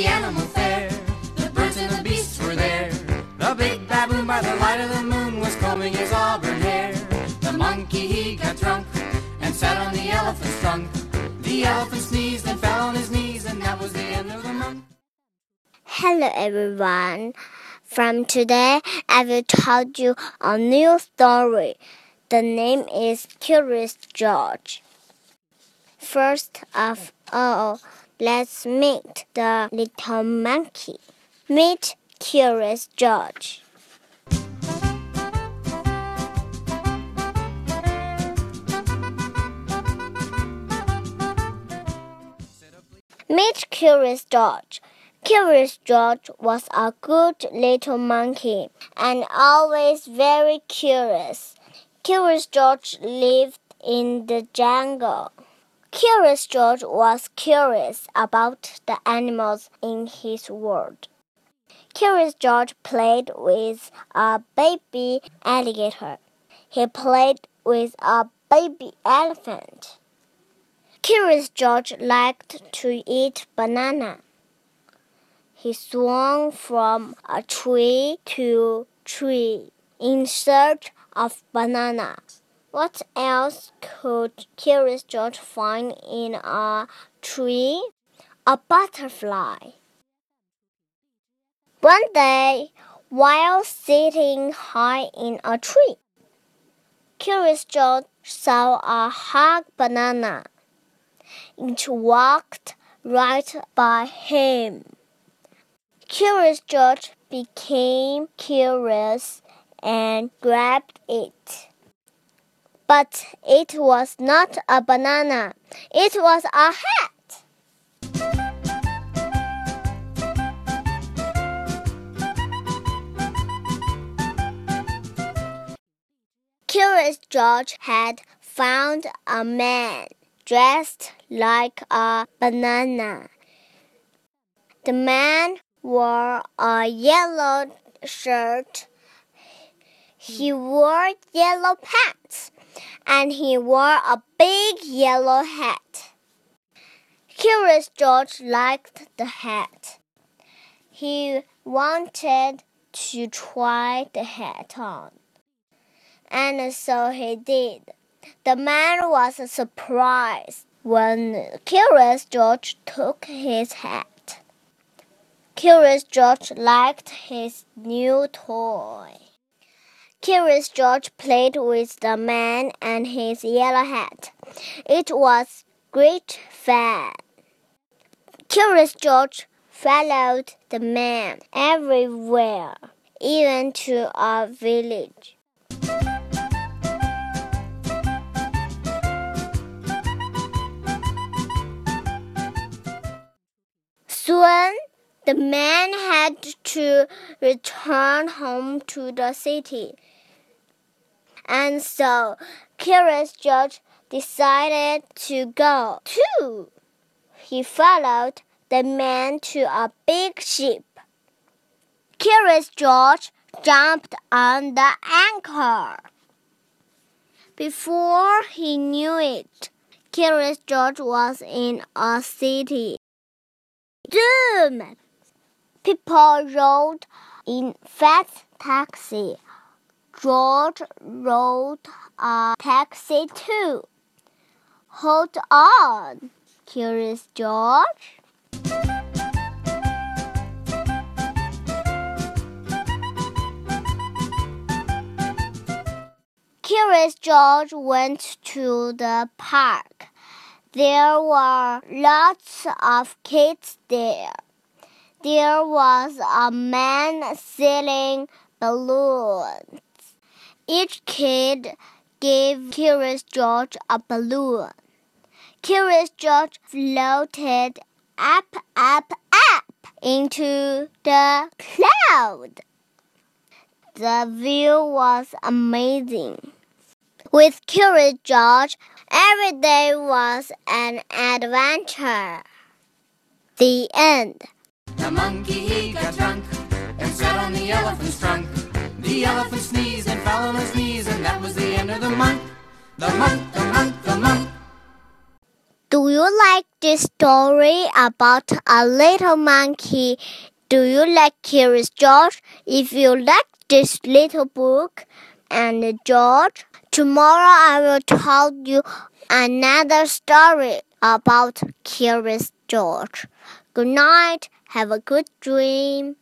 the animal fair. The birds and the beasts were there. The big baboon by the light of the moon was combing his auburn hair. The monkey he got drunk and sat on the elephant's trunk. The elephant sneezed and fell on his knees, and that was the end of the month. Hello everyone. From today, I will tell you a new story. The name is Curious George. First of all, let's meet the little monkey. Meet Curious George. Meet Curious George. Curious George was a good little monkey and always very curious. Curious George lived in the jungle. Curious George was curious about the animals in his world. Curious George played with a baby alligator. He played with a baby elephant. Curious George liked to eat banana. He swung from a tree to tree in search of bananas. What else could Curious George find in a tree? A butterfly. One day, while sitting high in a tree, Curious George saw a hug banana. It walked right by him. Curious George became curious and grabbed it. But it was not a banana, it was a hat. Curious George had found a man dressed like a banana. The man wore a yellow shirt. He wore yellow pants and he wore a big yellow hat. Curious George liked the hat. He wanted to try the hat on. And so he did. The man was surprised when Curious George took his hat. Curious George liked his new toy. Curious George played with the man and his yellow hat. It was great fun. Curious George followed the man everywhere, even to a village. Soon, the man had to return home to the city. And so, Curious George decided to go too. He followed the man to a big ship. Curious George jumped on the anchor. Before he knew it, Curious George was in a city. Zoom! People rode in fast taxi. George rode a taxi too. Hold on, Curious George. Curious George went to the park. There were lots of kids there. There was a man selling balloons. Each kid gave Curious George a balloon. Curious George floated up, up, up into the cloud. The view was amazing. With Curious George, every day was an adventure. The end. The monkey he got drunk and sat on the elephant's trunk. The elephant sneezed and fell on his knees, and that was the end of the month. The month, the month, the month. Do you like this story about a little monkey? Do you like Curious George? If you like this little book and George, tomorrow I will tell you another story about Curious George. Good night. Have a good dream.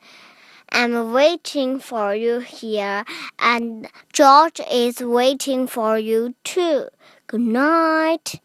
I'm waiting for you here, and George is waiting for you too. Good night.